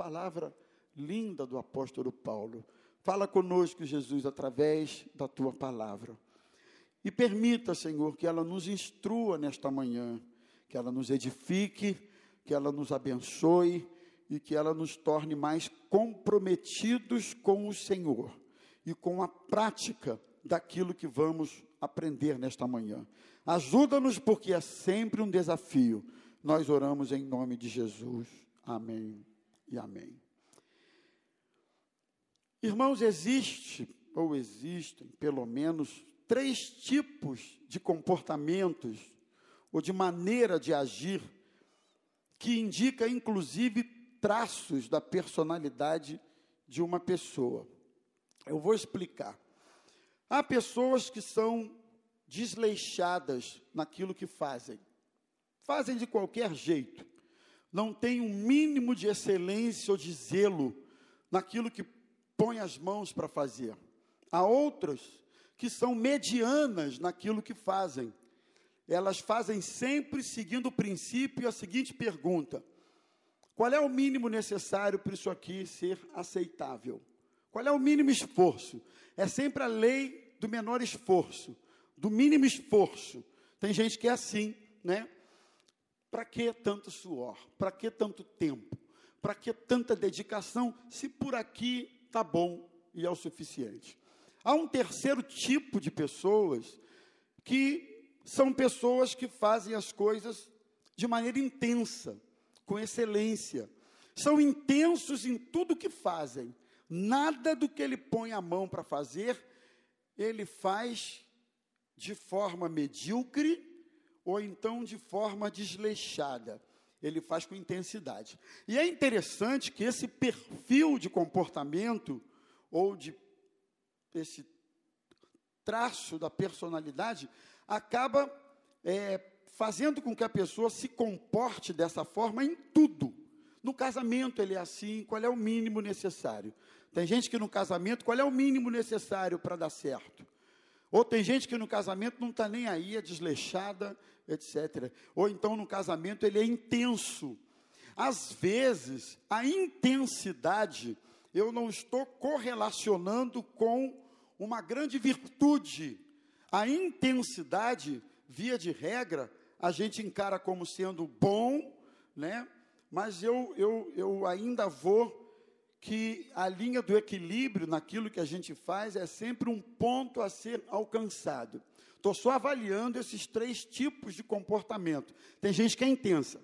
palavra linda do apóstolo Paulo. Fala conosco, Jesus, através da tua palavra. E permita, Senhor, que ela nos instrua nesta manhã, que ela nos edifique, que ela nos abençoe e que ela nos torne mais comprometidos com o Senhor e com a prática daquilo que vamos aprender nesta manhã. Ajuda-nos, porque é sempre um desafio. Nós oramos em nome de Jesus. Amém e amém. Irmãos, existe, ou existem, pelo menos, três tipos de comportamentos ou de maneira de agir que indica, inclusive, traços da personalidade de uma pessoa. Eu vou explicar. Há pessoas que são desleixadas naquilo que fazem. Fazem de qualquer jeito. Não têm um mínimo de excelência ou de zelo naquilo que põe as mãos para fazer. Há outras que são medianas naquilo que fazem. Elas fazem sempre seguindo o princípio a seguinte pergunta: qual é o mínimo necessário para isso aqui ser aceitável? Qual é o mínimo esforço? É sempre a lei do menor esforço, do mínimo esforço. Tem gente que é assim, né? Para que tanto suor? Para que tanto tempo? Para que tanta dedicação se por aqui está bom e é o suficiente? Há um terceiro tipo de pessoas que são pessoas que fazem as coisas de maneira intensa, com excelência. São intensos em tudo que fazem. Nada do que ele põe a mão para fazer, ele faz de forma medíocre ou então de forma desleixada. Ele faz com intensidade. E é interessante que esse perfil de comportamento ou de esse traço da personalidade acaba é, fazendo com que a pessoa se comporte dessa forma em tudo. No casamento ele é assim, qual é o mínimo necessário? Tem gente que no casamento, qual é o mínimo necessário para dar certo? Ou tem gente que no casamento não está nem aí, é desleixada, etc. Ou então no casamento ele é intenso. Às vezes, a intensidade eu não estou correlacionando com uma grande virtude. A intensidade, via de regra, a gente encara como sendo bom, né? mas eu, eu, eu ainda vou que a linha do equilíbrio naquilo que a gente faz é sempre um ponto a ser alcançado. Estou só avaliando esses três tipos de comportamento. Tem gente que é intensa.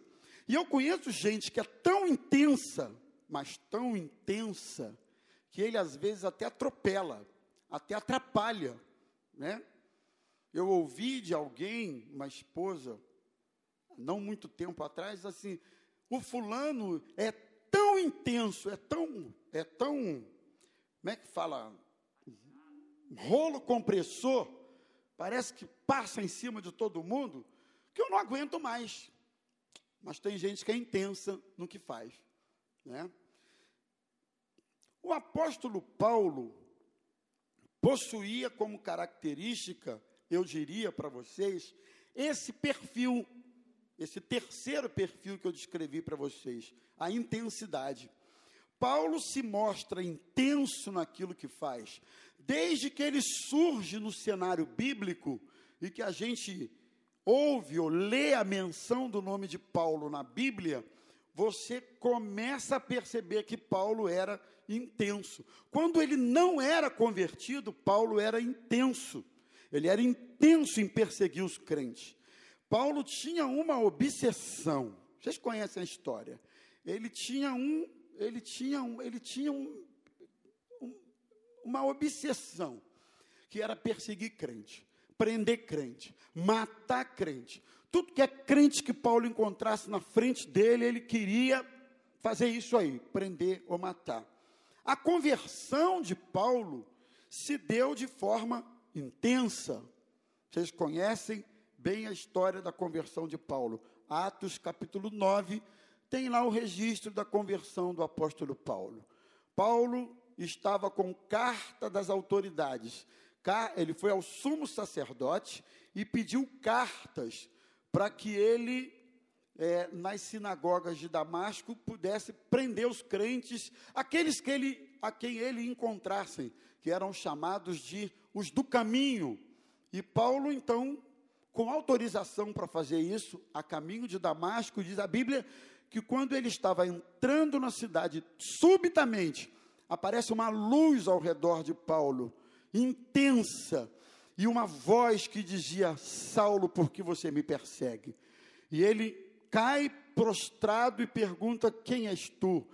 E eu conheço gente que é tão intensa, mas tão intensa, que ele às vezes até atropela, até atrapalha, né? Eu ouvi de alguém, uma esposa, não muito tempo atrás, assim, o fulano é intenso, é tão, é tão, como é que fala? Rolo compressor, parece que passa em cima de todo mundo, que eu não aguento mais. Mas tem gente que é intensa no que faz, né? O apóstolo Paulo possuía como característica, eu diria para vocês, esse perfil esse terceiro perfil que eu descrevi para vocês, a intensidade. Paulo se mostra intenso naquilo que faz, desde que ele surge no cenário bíblico e que a gente ouve ou lê a menção do nome de Paulo na Bíblia, você começa a perceber que Paulo era intenso. Quando ele não era convertido, Paulo era intenso. Ele era intenso em perseguir os crentes. Paulo tinha uma obsessão. Vocês conhecem a história? Ele tinha um, ele tinha um, ele tinha um, um, uma obsessão que era perseguir crente, prender crente, matar crente. Tudo que é crente que Paulo encontrasse na frente dele, ele queria fazer isso aí, prender ou matar. A conversão de Paulo se deu de forma intensa. Vocês conhecem bem a história da conversão de Paulo. Atos capítulo 9, tem lá o registro da conversão do apóstolo Paulo. Paulo estava com carta das autoridades. Ele foi ao sumo sacerdote e pediu cartas para que ele é, nas sinagogas de Damasco pudesse prender os crentes, aqueles que ele, a quem ele encontrassem, que eram chamados de os do caminho. E Paulo, então, com autorização para fazer isso, a caminho de Damasco, diz a Bíblia que quando ele estava entrando na cidade, subitamente aparece uma luz ao redor de Paulo, intensa, e uma voz que dizia: Saulo, por que você me persegue? E ele cai prostrado e pergunta: Quem és tu?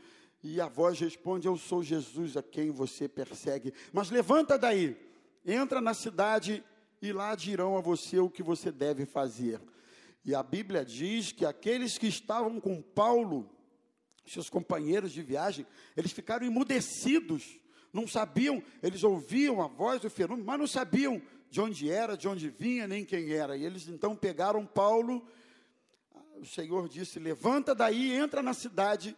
E a voz responde: Eu sou Jesus a quem você persegue. Mas levanta daí, entra na cidade e lá dirão a você o que você deve fazer. E a Bíblia diz que aqueles que estavam com Paulo, seus companheiros de viagem, eles ficaram emudecidos, não sabiam, eles ouviam a voz do fenômeno, mas não sabiam de onde era, de onde vinha, nem quem era. E eles então pegaram Paulo, o Senhor disse: Levanta daí, entra na cidade,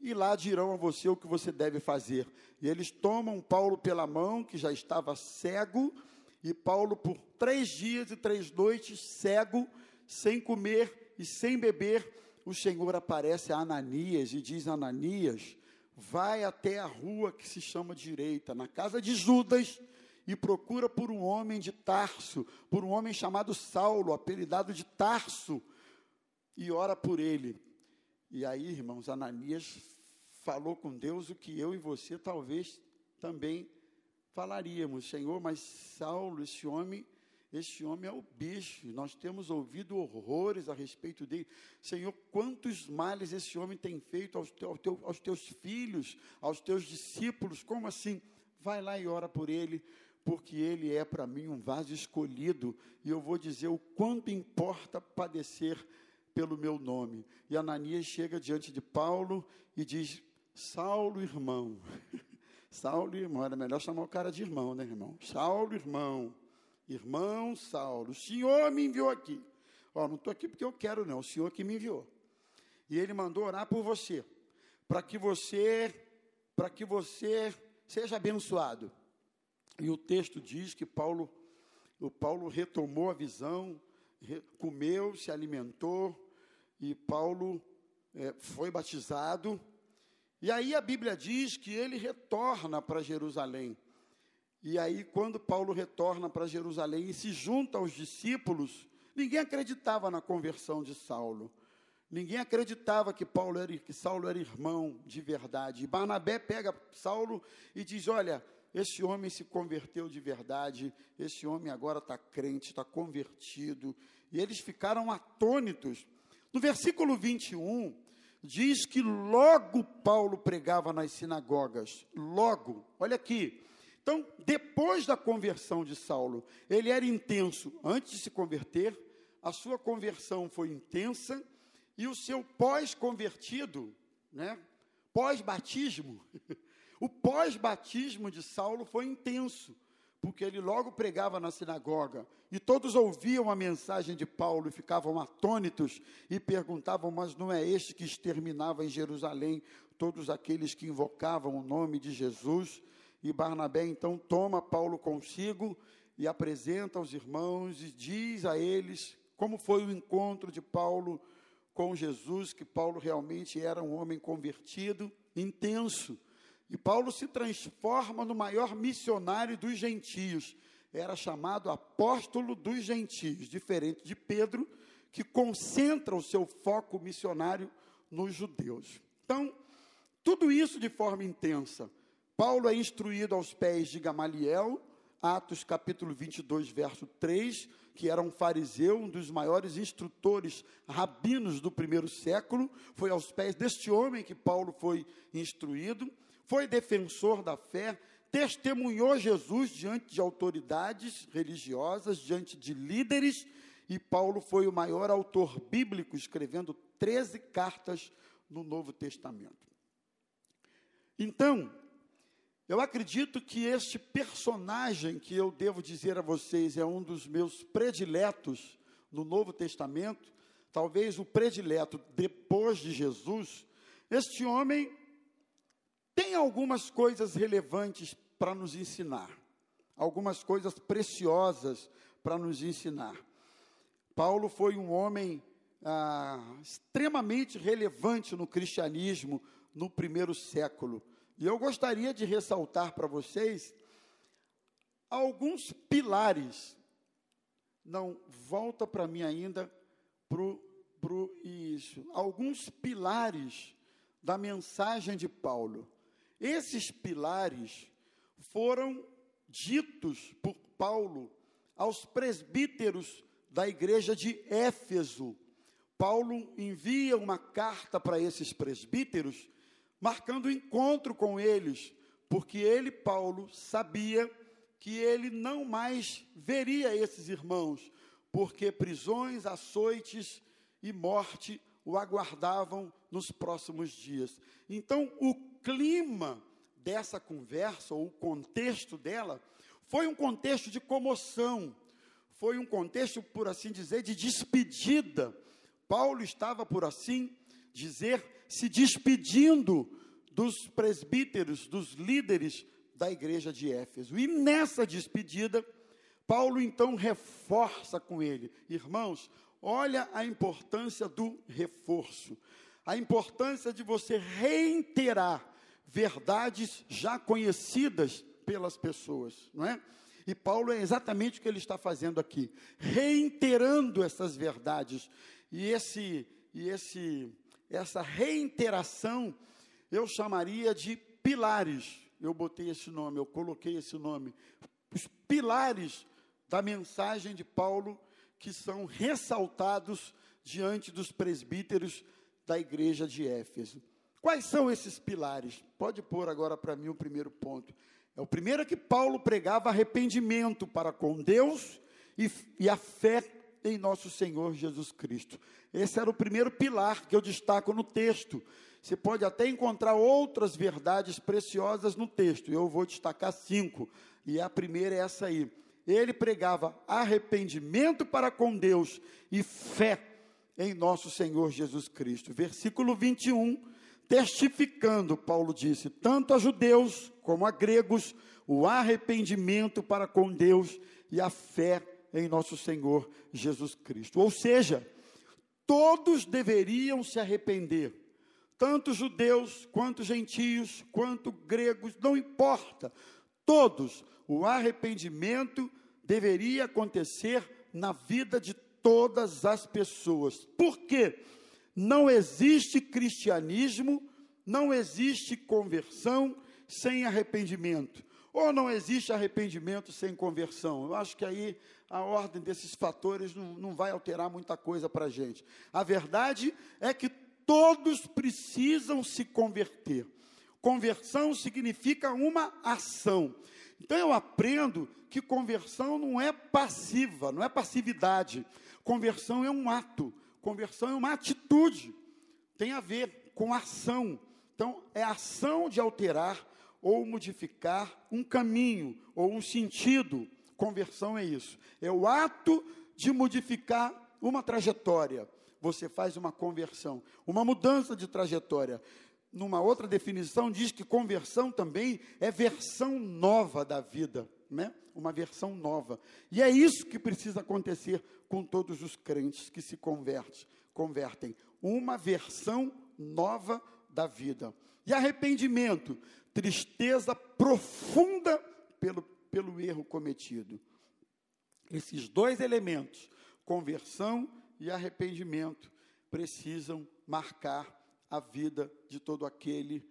e lá dirão a você o que você deve fazer. E eles tomam Paulo pela mão, que já estava cego, e Paulo, por três dias e três noites, cego, sem comer e sem beber, o Senhor aparece a Ananias e diz: Ananias, vai até a rua que se chama direita, na casa de Judas, e procura por um homem de Tarso, por um homem chamado Saulo, apelidado de Tarso, e ora por ele. E aí, irmãos, Ananias falou com Deus o que eu e você talvez também falaríamos, Senhor, mas Saulo, esse homem este homem é o bicho, nós temos ouvido horrores a respeito dele. Senhor, quantos males esse homem tem feito aos, teu, aos teus filhos, aos teus discípulos? Como assim? Vai lá e ora por ele, porque ele é para mim um vaso escolhido, e eu vou dizer o quanto importa padecer pelo meu nome. E Ananias chega diante de Paulo e diz: Saulo, irmão. Saulo, irmão, era melhor chamar o cara de irmão, né, irmão? Saulo, irmão Irmão Saulo, o Senhor me enviou aqui. Ó, não estou aqui porque eu quero, não, o Senhor que me enviou. E ele mandou orar por você, para que você, para que você seja abençoado. E o texto diz que Paulo, o Paulo retomou a visão, comeu, se alimentou, e Paulo é, foi batizado. E aí a Bíblia diz que ele retorna para Jerusalém. E aí, quando Paulo retorna para Jerusalém e se junta aos discípulos, ninguém acreditava na conversão de Saulo. Ninguém acreditava que Paulo era, que Saulo era irmão de verdade. E Barnabé pega Saulo e diz: Olha, esse homem se converteu de verdade, esse homem agora está crente, está convertido. E eles ficaram atônitos. No versículo 21, diz que logo Paulo pregava nas sinagogas. Logo, olha aqui, então, depois da conversão de Saulo, ele era intenso antes de se converter, a sua conversão foi intensa, e o seu pós-convertido, né, pós-batismo, o pós-batismo de Saulo foi intenso, porque ele logo pregava na sinagoga, e todos ouviam a mensagem de Paulo e ficavam atônitos e perguntavam: Mas não é este que exterminava em Jerusalém todos aqueles que invocavam o nome de Jesus? E Barnabé então toma Paulo consigo e apresenta aos irmãos e diz a eles como foi o encontro de Paulo com Jesus, que Paulo realmente era um homem convertido, intenso. E Paulo se transforma no maior missionário dos gentios. Era chamado apóstolo dos gentios, diferente de Pedro, que concentra o seu foco missionário nos judeus. Então, tudo isso de forma intensa. Paulo é instruído aos pés de Gamaliel, Atos capítulo 22, verso 3, que era um fariseu, um dos maiores instrutores rabinos do primeiro século, foi aos pés deste homem que Paulo foi instruído, foi defensor da fé, testemunhou Jesus diante de autoridades religiosas, diante de líderes, e Paulo foi o maior autor bíblico, escrevendo 13 cartas no Novo Testamento. Então, eu acredito que este personagem que eu devo dizer a vocês é um dos meus prediletos no Novo Testamento, talvez o predileto depois de Jesus. Este homem tem algumas coisas relevantes para nos ensinar, algumas coisas preciosas para nos ensinar. Paulo foi um homem ah, extremamente relevante no cristianismo no primeiro século. E eu gostaria de ressaltar para vocês alguns pilares. Não, volta para mim ainda pro, pro isso. Alguns pilares da mensagem de Paulo. Esses pilares foram ditos por Paulo aos presbíteros da igreja de Éfeso. Paulo envia uma carta para esses presbíteros, marcando encontro com eles, porque ele, Paulo, sabia que ele não mais veria esses irmãos, porque prisões, açoites e morte o aguardavam nos próximos dias. Então, o clima dessa conversa, ou o contexto dela, foi um contexto de comoção, foi um contexto, por assim dizer, de despedida. Paulo estava, por assim dizer, se despedindo dos presbíteros, dos líderes da igreja de Éfeso. E nessa despedida, Paulo então reforça com ele: irmãos, olha a importância do reforço, a importância de você reiterar verdades já conhecidas pelas pessoas, não é? E Paulo é exatamente o que ele está fazendo aqui, reiterando essas verdades. E esse e esse essa reiteração eu chamaria de pilares. Eu botei esse nome, eu coloquei esse nome. Os pilares da mensagem de Paulo que são ressaltados diante dos presbíteros da igreja de Éfeso. Quais são esses pilares? Pode pôr agora para mim o primeiro ponto. É o primeiro é que Paulo pregava arrependimento para com Deus e, e a fé em nosso Senhor Jesus Cristo. Esse era o primeiro pilar que eu destaco no texto. Você pode até encontrar outras verdades preciosas no texto. Eu vou destacar cinco. E a primeira é essa aí. Ele pregava arrependimento para com Deus e fé em nosso Senhor Jesus Cristo. Versículo 21, testificando, Paulo disse, tanto a judeus como a gregos, o arrependimento para com Deus e a fé em nosso Senhor Jesus Cristo. Ou seja, todos deveriam se arrepender, tanto judeus quanto gentios, quanto gregos, não importa, todos. O arrependimento deveria acontecer na vida de todas as pessoas. Por quê? Não existe cristianismo, não existe conversão sem arrependimento. Ou não existe arrependimento sem conversão. Eu acho que aí a ordem desses fatores não, não vai alterar muita coisa para a gente. A verdade é que todos precisam se converter. Conversão significa uma ação. Então eu aprendo que conversão não é passiva, não é passividade. Conversão é um ato, conversão é uma atitude. Tem a ver com ação. Então é ação de alterar ou modificar um caminho ou um sentido. Conversão é isso. É o ato de modificar uma trajetória. Você faz uma conversão, uma mudança de trajetória numa outra definição, diz que conversão também é versão nova da vida, né? Uma versão nova. E é isso que precisa acontecer com todos os crentes que se convertem, convertem, uma versão nova da vida. E arrependimento, tristeza profunda pelo, pelo erro cometido. Esses dois elementos, conversão e arrependimento, precisam marcar a vida de todo aquele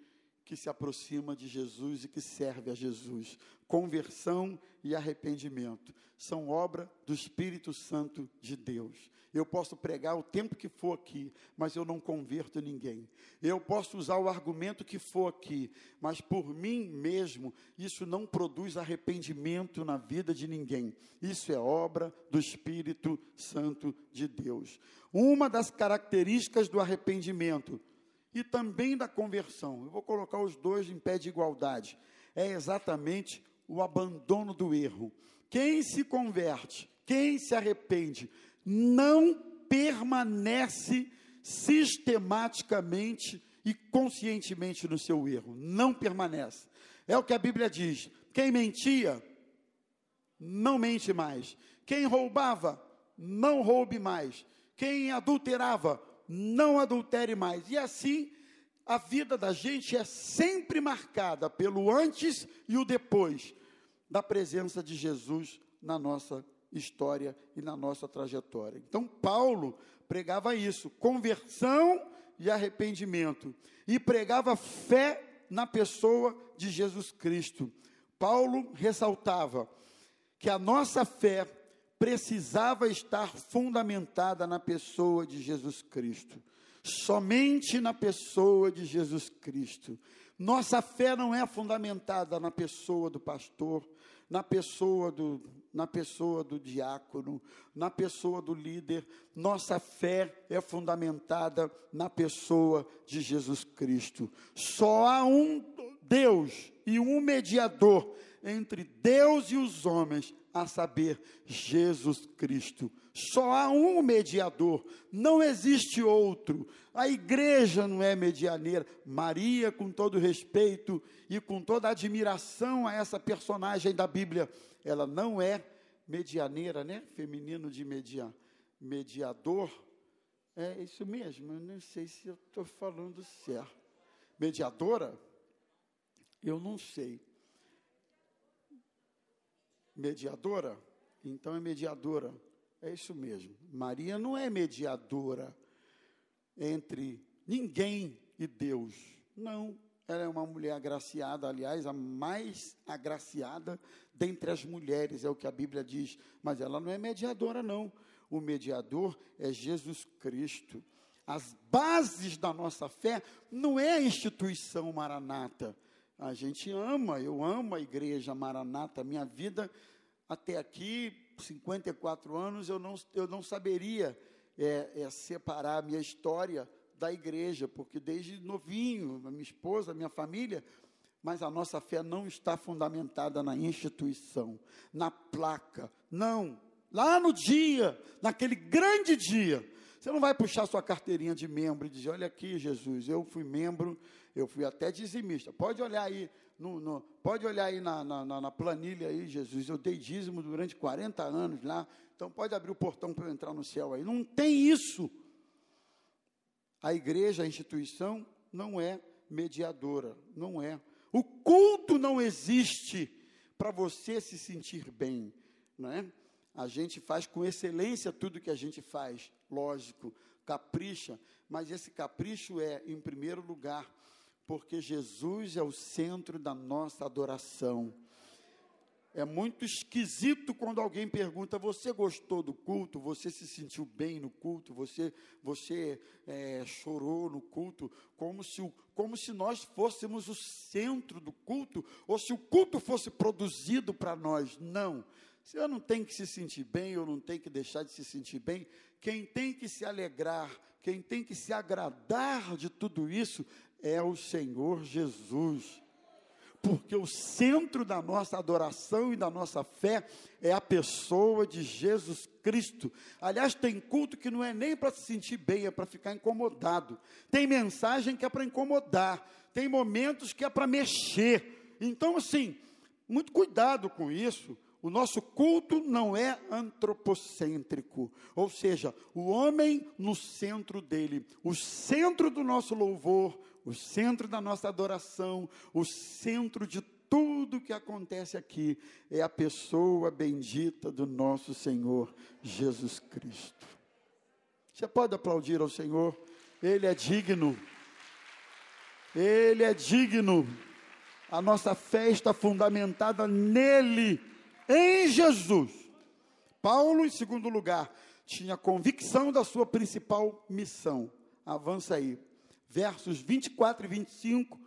que se aproxima de Jesus e que serve a Jesus. Conversão e arrependimento são obra do Espírito Santo de Deus. Eu posso pregar o tempo que for aqui, mas eu não converto ninguém. Eu posso usar o argumento que for aqui, mas por mim mesmo, isso não produz arrependimento na vida de ninguém. Isso é obra do Espírito Santo de Deus. Uma das características do arrependimento e também da conversão. Eu vou colocar os dois em pé de igualdade. É exatamente o abandono do erro. Quem se converte, quem se arrepende, não permanece sistematicamente e conscientemente no seu erro. Não permanece. É o que a Bíblia diz. Quem mentia, não mente mais. Quem roubava, não roube mais. Quem adulterava, não adultere mais. E assim, a vida da gente é sempre marcada pelo antes e o depois da presença de Jesus na nossa história e na nossa trajetória. Então, Paulo pregava isso: conversão e arrependimento, e pregava fé na pessoa de Jesus Cristo. Paulo ressaltava que a nossa fé precisava estar fundamentada na pessoa de Jesus Cristo. Somente na pessoa de Jesus Cristo. Nossa fé não é fundamentada na pessoa do pastor, na pessoa do, na pessoa do diácono, na pessoa do líder. Nossa fé é fundamentada na pessoa de Jesus Cristo. Só há um Deus e um mediador entre Deus e os homens, a saber, Jesus Cristo. Só há um mediador, não existe outro. A igreja não é medianeira. Maria, com todo respeito e com toda admiração a essa personagem da Bíblia, ela não é medianeira, né? Feminino de media, mediador. É isso mesmo, eu não sei se eu estou falando certo. Mediadora? Eu não sei. Mediadora? Então é mediadora. É isso mesmo. Maria não é mediadora entre ninguém e Deus. Não. Ela é uma mulher agraciada, aliás, a mais agraciada dentre as mulheres, é o que a Bíblia diz. Mas ela não é mediadora, não. O mediador é Jesus Cristo. As bases da nossa fé não é a instituição maranata. A gente ama, eu amo a igreja maranata. Minha vida até aqui 54 anos, eu não, eu não saberia é, é, separar a minha história da igreja, porque desde novinho, a minha esposa, minha família, mas a nossa fé não está fundamentada na instituição, na placa, não. Lá no dia, naquele grande dia, você não vai puxar sua carteirinha de membro e dizer: Olha aqui, Jesus, eu fui membro, eu fui até dizimista. Pode olhar aí no, no, pode olhar aí na, na, na, planilha aí, Jesus. Eu dei dízimo durante 40 anos lá. Então pode abrir o portão para eu entrar no céu aí. Não tem isso. A igreja, a instituição, não é mediadora. Não é. O culto não existe para você se sentir bem. Não é? A gente faz com excelência tudo que a gente faz, lógico, capricha, mas esse capricho é, em primeiro lugar, porque Jesus é o centro da nossa adoração. É muito esquisito quando alguém pergunta: Você gostou do culto? Você se sentiu bem no culto? Você, você é, chorou no culto? Como se, como se nós fôssemos o centro do culto, ou se o culto fosse produzido para nós. Não. Você não tem que se sentir bem, ou não tem que deixar de se sentir bem. Quem tem que se alegrar, quem tem que se agradar de tudo isso é o Senhor Jesus. Porque o centro da nossa adoração e da nossa fé é a pessoa de Jesus Cristo. Aliás, tem culto que não é nem para se sentir bem, é para ficar incomodado. Tem mensagem que é para incomodar. Tem momentos que é para mexer. Então, assim, muito cuidado com isso. O nosso culto não é antropocêntrico, ou seja, o homem no centro dele. O centro do nosso louvor, o centro da nossa adoração, o centro de tudo que acontece aqui é a pessoa bendita do nosso Senhor Jesus Cristo. Você pode aplaudir ao Senhor, Ele é digno, Ele é digno, a nossa fé está fundamentada nele, em Jesus. Paulo, em segundo lugar, tinha convicção da sua principal missão. Avança aí versos 24 e 25,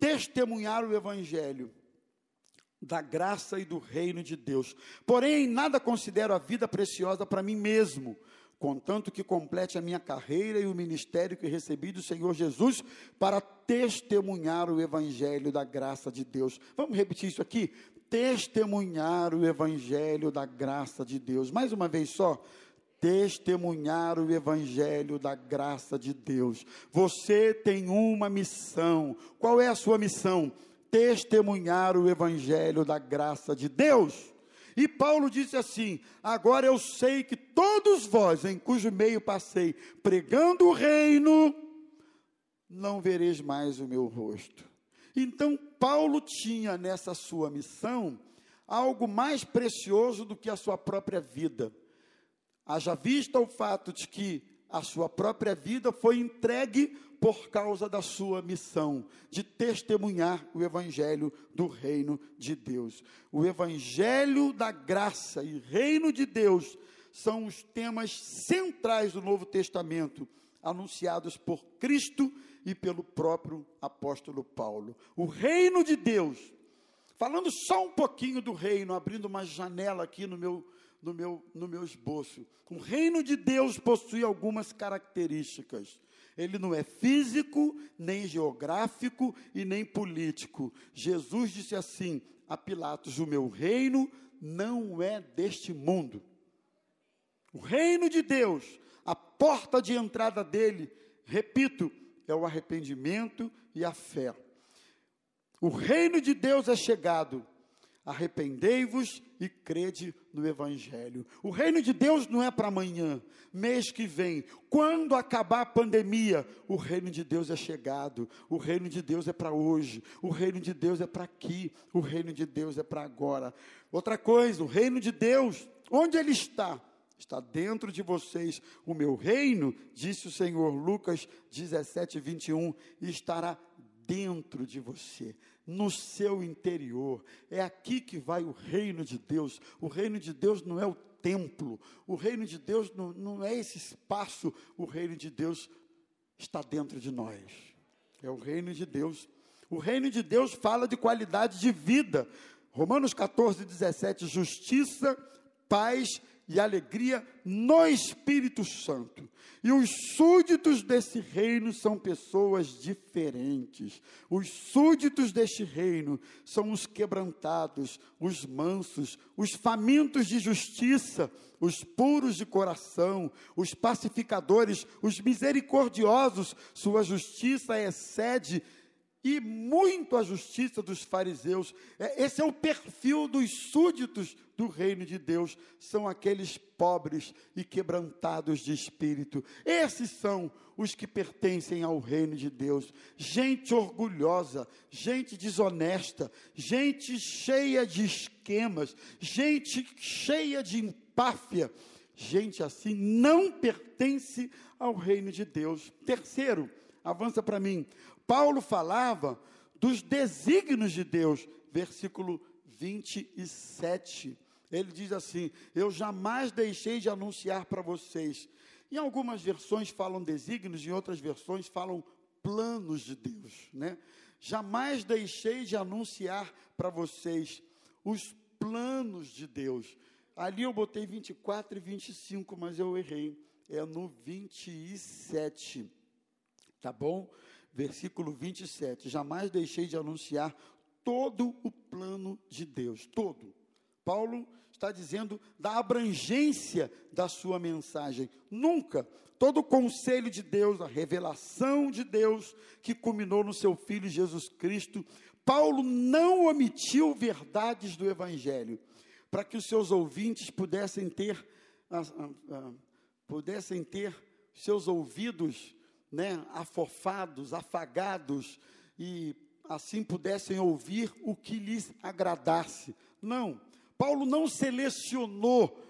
testemunhar o evangelho da graça e do reino de Deus. Porém, nada considero a vida preciosa para mim mesmo, contanto que complete a minha carreira e o ministério que recebi do Senhor Jesus para testemunhar o evangelho da graça de Deus. Vamos repetir isso aqui? Testemunhar o evangelho da graça de Deus. Mais uma vez só testemunhar o evangelho da graça de Deus. Você tem uma missão. Qual é a sua missão? Testemunhar o evangelho da graça de Deus. E Paulo disse assim: Agora eu sei que todos vós, em cujo meio passei, pregando o reino, não vereis mais o meu rosto. Então, Paulo tinha nessa sua missão algo mais precioso do que a sua própria vida. Haja vista o fato de que a sua própria vida foi entregue por causa da sua missão de testemunhar o evangelho do reino de Deus. O evangelho da graça e reino de Deus são os temas centrais do Novo Testamento, anunciados por Cristo e pelo próprio apóstolo Paulo. O reino de Deus, falando só um pouquinho do reino, abrindo uma janela aqui no meu no meu, no meu esboço. O reino de Deus possui algumas características. Ele não é físico, nem geográfico e nem político. Jesus disse assim a Pilatos: O meu reino não é deste mundo. O reino de Deus, a porta de entrada dele, repito, é o arrependimento e a fé. O reino de Deus é chegado Arrependei-vos e crede no Evangelho. O reino de Deus não é para amanhã, mês que vem. Quando acabar a pandemia, o reino de Deus é chegado. O reino de Deus é para hoje. O reino de Deus é para aqui. O reino de Deus é para agora. Outra coisa, o reino de Deus, onde ele está? Está dentro de vocês. O meu reino, disse o Senhor, Lucas 17, 21, estará dentro de você no seu interior. É aqui que vai o reino de Deus. O reino de Deus não é o templo, o reino de Deus não, não é esse espaço, o reino de Deus está dentro de nós. É o reino de Deus. O reino de Deus fala de qualidade de vida. Romanos 14, 17: justiça, paz e alegria no Espírito Santo. E os súditos desse reino são pessoas diferentes. Os súditos deste reino são os quebrantados, os mansos, os famintos de justiça, os puros de coração, os pacificadores, os misericordiosos. Sua justiça excede e muito a justiça dos fariseus. É, esse é o perfil dos súditos do reino de Deus, são aqueles pobres e quebrantados de espírito. Esses são os que pertencem ao reino de Deus. Gente orgulhosa, gente desonesta, gente cheia de esquemas, gente cheia de empáfia. Gente assim não pertence ao reino de Deus. Terceiro, avança para mim. Paulo falava dos desígnios de Deus, versículo 27. Ele diz assim: Eu jamais deixei de anunciar para vocês. Em algumas versões falam desígnios, em outras versões falam planos de Deus, né? Jamais deixei de anunciar para vocês os planos de Deus. Ali eu botei 24 e 25, mas eu errei. É no 27. Tá bom? Versículo 27. Jamais deixei de anunciar todo o plano de Deus, todo. Paulo está dizendo da abrangência da sua mensagem. Nunca todo o conselho de Deus, a revelação de Deus que culminou no seu filho Jesus Cristo, Paulo não omitiu verdades do evangelho para que os seus ouvintes pudessem ter ah, ah, ah, pudessem ter seus ouvidos né, afofados, afagados e assim pudessem ouvir o que lhes agradasse. Não, Paulo não selecionou.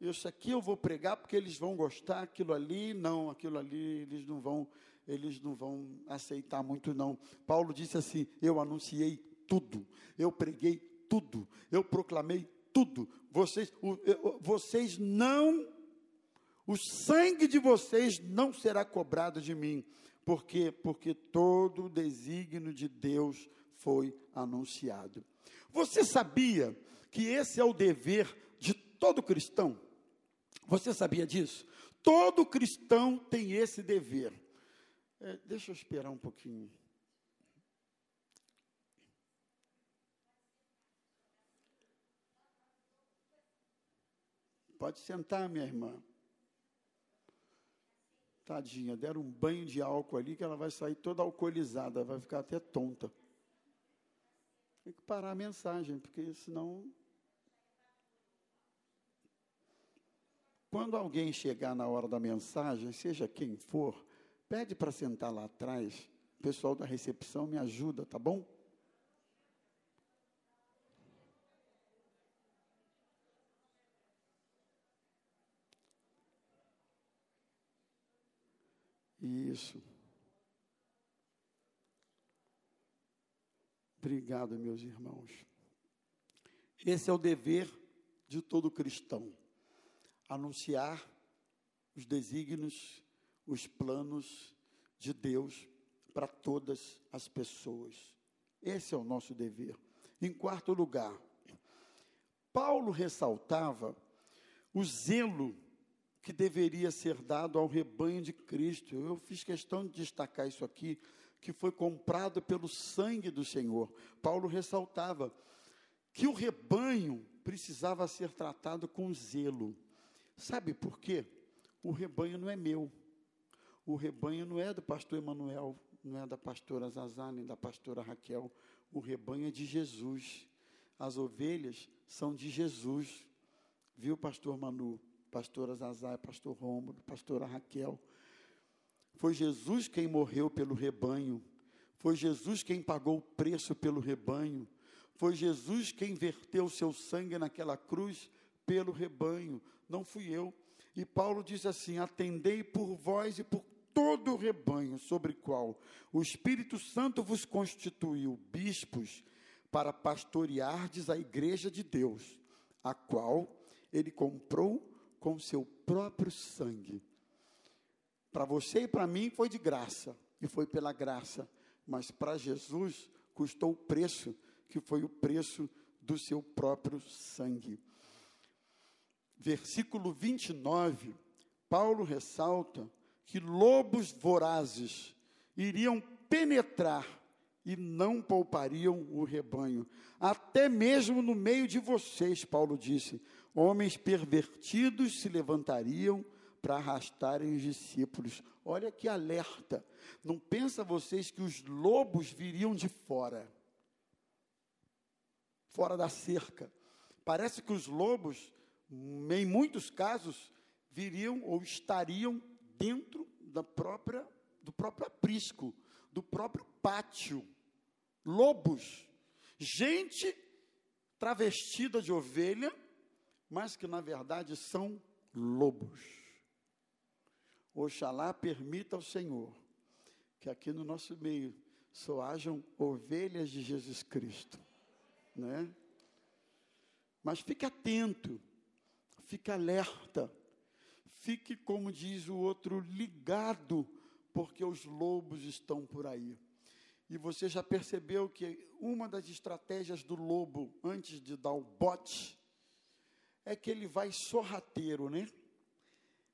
Isso aqui eu vou pregar porque eles vão gostar, aquilo ali não, aquilo ali eles não vão, eles não vão aceitar muito não. Paulo disse assim: eu anunciei tudo, eu preguei tudo, eu proclamei tudo. Vocês, vocês não o sangue de vocês não será cobrado de mim. Por quê? Porque todo o desígnio de Deus foi anunciado. Você sabia que esse é o dever de todo cristão? Você sabia disso? Todo cristão tem esse dever. É, deixa eu esperar um pouquinho. Pode sentar, minha irmã. Tadinha, deram um banho de álcool ali que ela vai sair toda alcoolizada, vai ficar até tonta. Tem que parar a mensagem, porque senão. Quando alguém chegar na hora da mensagem, seja quem for, pede para sentar lá atrás. O pessoal da recepção me ajuda, tá bom? Isso. Obrigado, meus irmãos. Esse é o dever de todo cristão: anunciar os desígnios, os planos de Deus para todas as pessoas. Esse é o nosso dever. Em quarto lugar, Paulo ressaltava o zelo que deveria ser dado ao rebanho de Cristo. Eu fiz questão de destacar isso aqui, que foi comprado pelo sangue do Senhor. Paulo ressaltava que o rebanho precisava ser tratado com zelo. Sabe por quê? O rebanho não é meu. O rebanho não é do pastor Emanuel, não é da pastora Zazá, nem da pastora Raquel. O rebanho é de Jesus. As ovelhas são de Jesus. Viu, pastor Manu? Pastora Zazá, pastor Rômulo, pastora Raquel. Foi Jesus quem morreu pelo rebanho. Foi Jesus quem pagou o preço pelo rebanho. Foi Jesus quem verteu seu sangue naquela cruz pelo rebanho. Não fui eu. E Paulo diz assim: Atendei por vós e por todo o rebanho sobre qual o Espírito Santo vos constituiu bispos para pastoreardes a igreja de Deus, a qual ele comprou com seu próprio sangue. Para você e para mim foi de graça, e foi pela graça, mas para Jesus custou o preço, que foi o preço do seu próprio sangue. Versículo 29, Paulo ressalta que lobos vorazes iriam penetrar e não poupariam o rebanho, até mesmo no meio de vocês, Paulo disse, homens pervertidos se levantariam para arrastarem os discípulos. Olha que alerta. Não pensa vocês que os lobos viriam de fora. Fora da cerca. Parece que os lobos, em muitos casos, viriam ou estariam dentro da própria do próprio aprisco, do próprio pátio. Lobos, gente travestida de ovelha, mas que na verdade são lobos. Oxalá permita ao Senhor que aqui no nosso meio só hajam ovelhas de Jesus Cristo, né? Mas fique atento, fique alerta, fique, como diz o outro, ligado, porque os lobos estão por aí. E você já percebeu que uma das estratégias do lobo, antes de dar o bote, é que ele vai sorrateiro, né?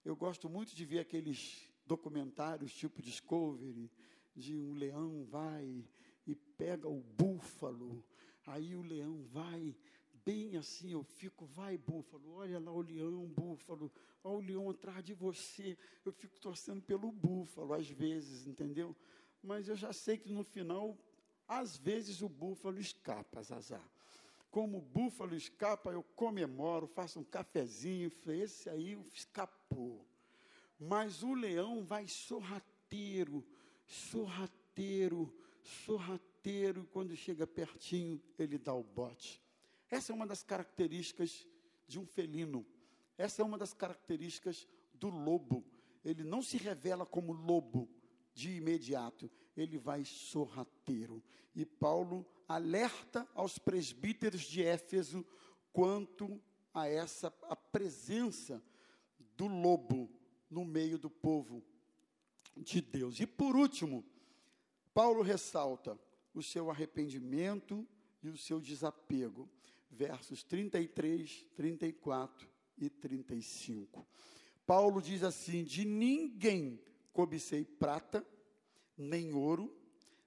Eu gosto muito de ver aqueles documentários tipo Discovery, de um leão vai e pega o búfalo, aí o leão vai bem assim, eu fico, vai búfalo, olha lá o leão, búfalo, olha o leão atrás de você, eu fico torcendo pelo búfalo às vezes, entendeu? Mas eu já sei que no final, às vezes o búfalo escapa, Zazá como o búfalo escapa, eu comemoro, faço um cafezinho, esse aí escapou. Mas o leão vai sorrateiro, sorrateiro, sorrateiro, e quando chega pertinho, ele dá o bote. Essa é uma das características de um felino. Essa é uma das características do lobo. Ele não se revela como lobo de imediato, ele vai sorrateiro. E Paulo alerta aos presbíteros de Éfeso quanto a essa a presença do lobo no meio do povo de Deus. E por último, Paulo ressalta o seu arrependimento e o seu desapego. Versos 33, 34 e 35. Paulo diz assim: De ninguém cobicei prata, nem ouro,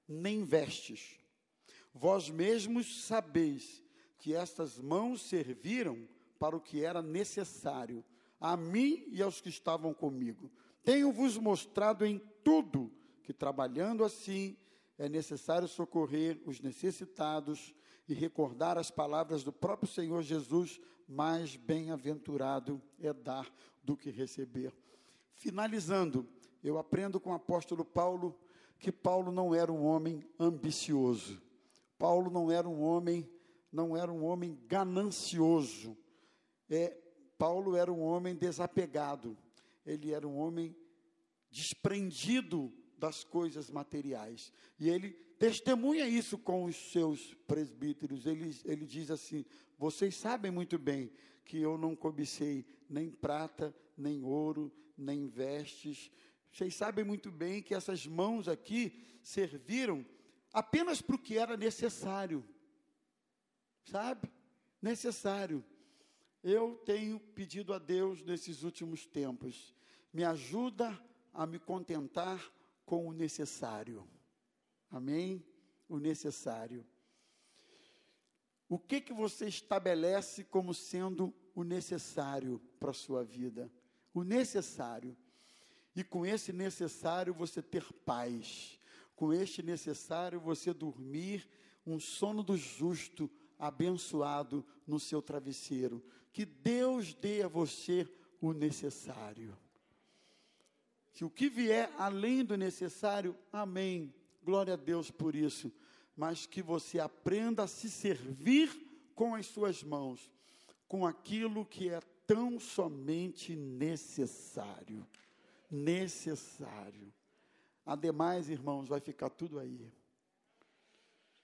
nem vestes Vós mesmos sabeis que estas mãos serviram para o que era necessário, a mim e aos que estavam comigo. Tenho-vos mostrado em tudo que, trabalhando assim, é necessário socorrer os necessitados e recordar as palavras do próprio Senhor Jesus: mais bem-aventurado é dar do que receber. Finalizando, eu aprendo com o apóstolo Paulo que Paulo não era um homem ambicioso. Paulo não era um homem, não era um homem ganancioso. É, Paulo era um homem desapegado. Ele era um homem desprendido das coisas materiais. E ele testemunha isso com os seus presbíteros. Ele, ele diz assim: Vocês sabem muito bem que eu não cobicei nem prata, nem ouro, nem vestes. Vocês sabem muito bem que essas mãos aqui serviram apenas para o que era necessário. Sabe? Necessário. Eu tenho pedido a Deus nesses últimos tempos, me ajuda a me contentar com o necessário. Amém? O necessário. O que que você estabelece como sendo o necessário para a sua vida? O necessário. E com esse necessário você ter paz. Com este necessário você dormir um sono do justo, abençoado no seu travesseiro. Que Deus dê a você o necessário que o que vier além do necessário, amém. Glória a Deus por isso. Mas que você aprenda a se servir com as suas mãos, com aquilo que é tão somente necessário. Necessário. Ademais, irmãos, vai ficar tudo aí.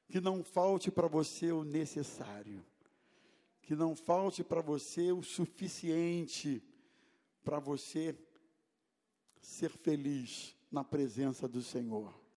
Que não falte para você o necessário. Que não falte para você o suficiente para você ser feliz na presença do Senhor.